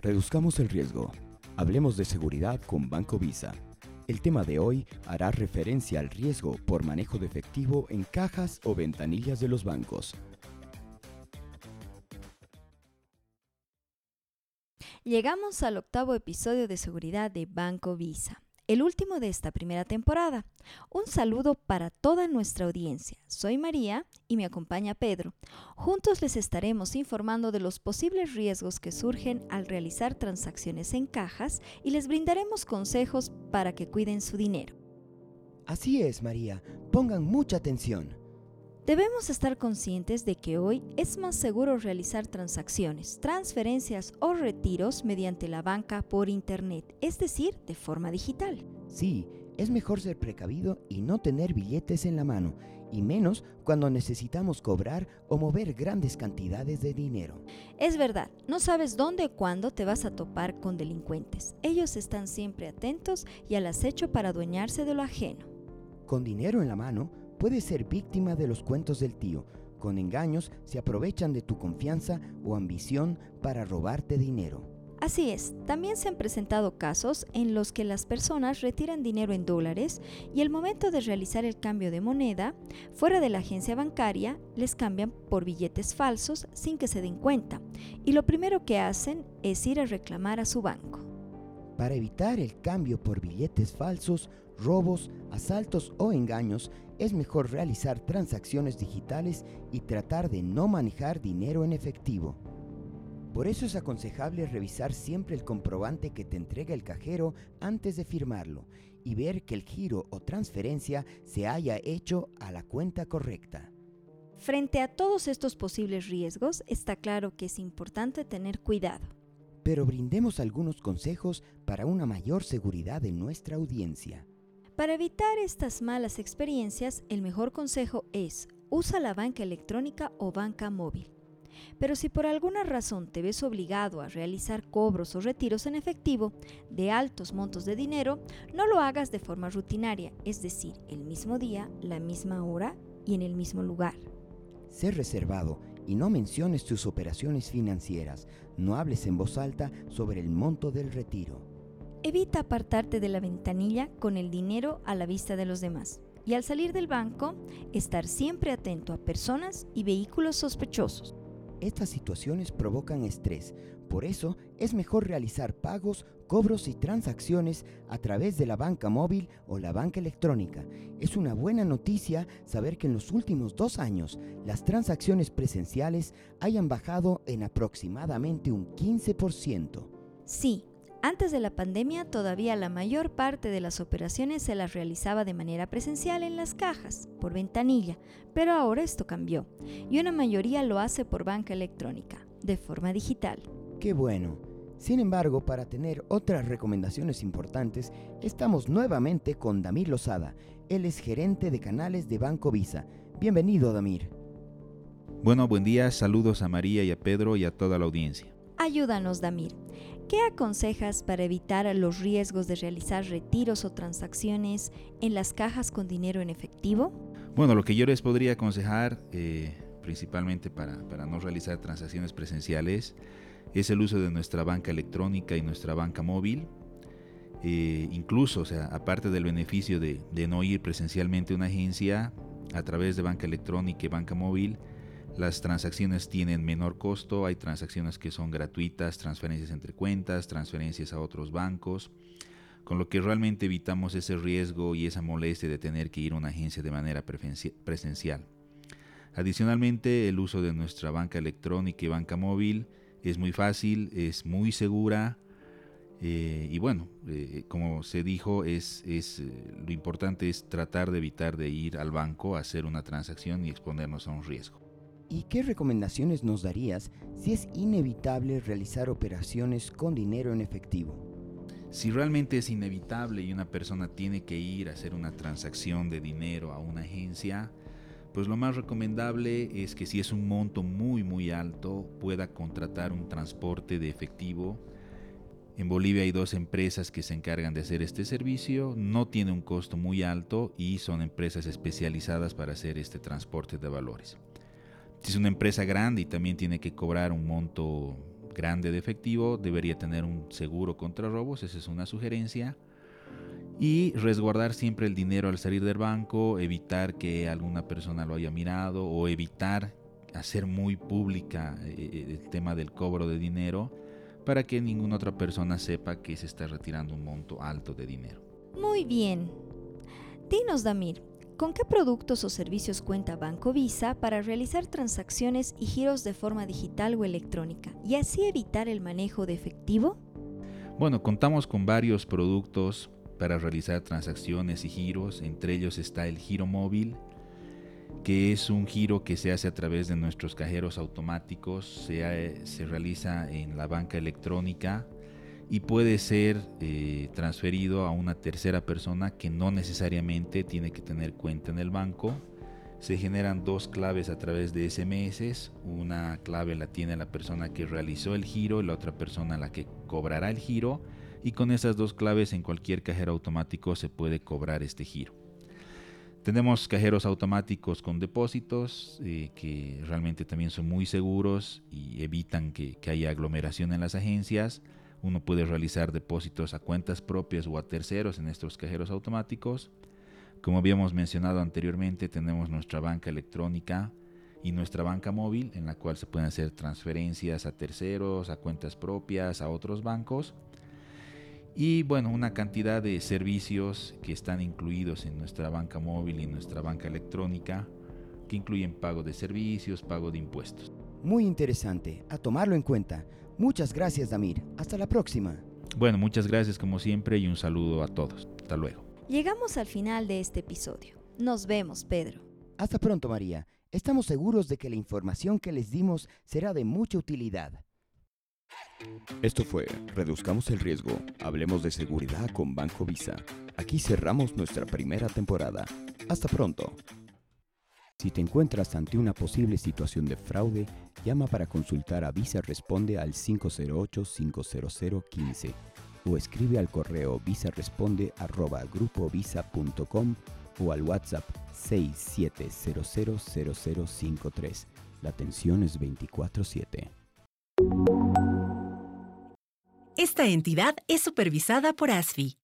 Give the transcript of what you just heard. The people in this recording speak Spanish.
Reduzcamos el riesgo. Hablemos de seguridad con Banco Visa. El tema de hoy hará referencia al riesgo por manejo de efectivo en cajas o ventanillas de los bancos. Llegamos al octavo episodio de seguridad de Banco Visa el último de esta primera temporada. Un saludo para toda nuestra audiencia. Soy María y me acompaña Pedro. Juntos les estaremos informando de los posibles riesgos que surgen al realizar transacciones en cajas y les brindaremos consejos para que cuiden su dinero. Así es, María. Pongan mucha atención. Debemos estar conscientes de que hoy es más seguro realizar transacciones, transferencias o retiros mediante la banca por Internet, es decir, de forma digital. Sí, es mejor ser precavido y no tener billetes en la mano, y menos cuando necesitamos cobrar o mover grandes cantidades de dinero. Es verdad, no sabes dónde o cuándo te vas a topar con delincuentes. Ellos están siempre atentos y al acecho para adueñarse de lo ajeno. Con dinero en la mano, Puedes ser víctima de los cuentos del tío. Con engaños se aprovechan de tu confianza o ambición para robarte dinero. Así es, también se han presentado casos en los que las personas retiran dinero en dólares y al momento de realizar el cambio de moneda, fuera de la agencia bancaria, les cambian por billetes falsos sin que se den cuenta. Y lo primero que hacen es ir a reclamar a su banco. Para evitar el cambio por billetes falsos, robos, asaltos o engaños, es mejor realizar transacciones digitales y tratar de no manejar dinero en efectivo. Por eso es aconsejable revisar siempre el comprobante que te entrega el cajero antes de firmarlo y ver que el giro o transferencia se haya hecho a la cuenta correcta. Frente a todos estos posibles riesgos, está claro que es importante tener cuidado. Pero brindemos algunos consejos para una mayor seguridad en nuestra audiencia. Para evitar estas malas experiencias, el mejor consejo es usa la banca electrónica o banca móvil. Pero si por alguna razón te ves obligado a realizar cobros o retiros en efectivo de altos montos de dinero, no lo hagas de forma rutinaria, es decir, el mismo día, la misma hora y en el mismo lugar. Sé reservado y no menciones tus operaciones financieras. No hables en voz alta sobre el monto del retiro. Evita apartarte de la ventanilla con el dinero a la vista de los demás. Y al salir del banco, estar siempre atento a personas y vehículos sospechosos. Estas situaciones provocan estrés, por eso es mejor realizar pagos, cobros y transacciones a través de la banca móvil o la banca electrónica. Es una buena noticia saber que en los últimos dos años las transacciones presenciales hayan bajado en aproximadamente un 15%. Sí, antes de la pandemia todavía la mayor parte de las operaciones se las realizaba de manera presencial en las cajas, por ventanilla, pero ahora esto cambió y una mayoría lo hace por banca electrónica, de forma digital. Qué bueno. Sin embargo, para tener otras recomendaciones importantes, estamos nuevamente con Damir Lozada. Él es gerente de canales de Banco Visa. Bienvenido, Damir. Bueno, buen día, saludos a María y a Pedro y a toda la audiencia. Ayúdanos, Damir. ¿Qué aconsejas para evitar los riesgos de realizar retiros o transacciones en las cajas con dinero en efectivo? Bueno, lo que yo les podría aconsejar, eh, principalmente para, no realizar transacciones presenciales, es el uso de nuestra banca electrónica y nuestra banca móvil. Eh, incluso, o sea, aparte del beneficio de, de no ir presencialmente a una agencia, a través de banca electrónica y banca móvil, las transacciones tienen menor costo, hay transacciones que son gratuitas, transferencias entre cuentas, transferencias a otros bancos, con lo que realmente evitamos ese riesgo y esa molestia de tener que ir a una agencia de manera presencial. Adicionalmente, el uso de nuestra banca electrónica y banca móvil es muy fácil, es muy segura eh, y bueno, eh, como se dijo, es, es, eh, lo importante es tratar de evitar de ir al banco a hacer una transacción y exponernos a un riesgo. ¿Y qué recomendaciones nos darías si es inevitable realizar operaciones con dinero en efectivo? Si realmente es inevitable y una persona tiene que ir a hacer una transacción de dinero a una agencia, pues lo más recomendable es que si es un monto muy muy alto pueda contratar un transporte de efectivo En Bolivia hay dos empresas que se encargan de hacer este servicio, no tiene un costo muy alto y son empresas especializadas para hacer este transporte de valores. Si es una empresa grande y también tiene que cobrar un monto grande de efectivo, debería tener un seguro contra robos, esa es una sugerencia. Y resguardar siempre el dinero al salir del banco, evitar que alguna persona lo haya mirado o evitar hacer muy pública eh, el tema del cobro de dinero para que ninguna otra persona sepa que se está retirando un monto alto de dinero. Muy bien. Dinos, Damir, ¿con qué productos o servicios cuenta Banco Visa para realizar transacciones y giros de forma digital o electrónica y así evitar el manejo de efectivo? Bueno, contamos con varios productos para realizar transacciones y giros, entre ellos está el giro móvil, que es un giro que se hace a través de nuestros cajeros automáticos, se, se realiza en la banca electrónica y puede ser eh, transferido a una tercera persona que no necesariamente tiene que tener cuenta en el banco. Se generan dos claves a través de SMS. Una clave la tiene la persona que realizó el giro y la otra persona la que cobrará el giro. Y con esas dos claves en cualquier cajero automático se puede cobrar este giro. Tenemos cajeros automáticos con depósitos eh, que realmente también son muy seguros y evitan que, que, haya aglomeración en las agencias. Uno puede realizar depósitos a cuentas propias o a terceros en estos cajeros automáticos. Como habíamos mencionado anteriormente, tenemos nuestra banca electrónica y nuestra banca móvil en la cual se pueden hacer transferencias a terceros, a cuentas propias, a otros bancos y bueno, una cantidad de servicios que están incluidos en nuestra banca móvil y nuestra banca electrónica, que incluyen pago de servicios, pago de impuestos. Muy interesante, a tomarlo en cuenta. Muchas gracias, Damir. Hasta la próxima. Bueno, muchas gracias como siempre y un saludo a todos. Hasta luego. Llegamos al final de este episodio. Nos vemos, Pedro. Hasta pronto, María. Estamos seguros de que la información que les dimos será de mucha utilidad. Esto fue Reduzcamos el riesgo, hablemos de seguridad con Banco Visa. Aquí cerramos nuestra primera temporada. Hasta pronto. Si te encuentras ante una posible situación de fraude, llama para consultar a Visa Responde al 508-50015 o escribe al correo visaresponde@grupovisa.com o al WhatsApp 67000053. La atención es 24/7. Esta entidad es supervisada por ASFI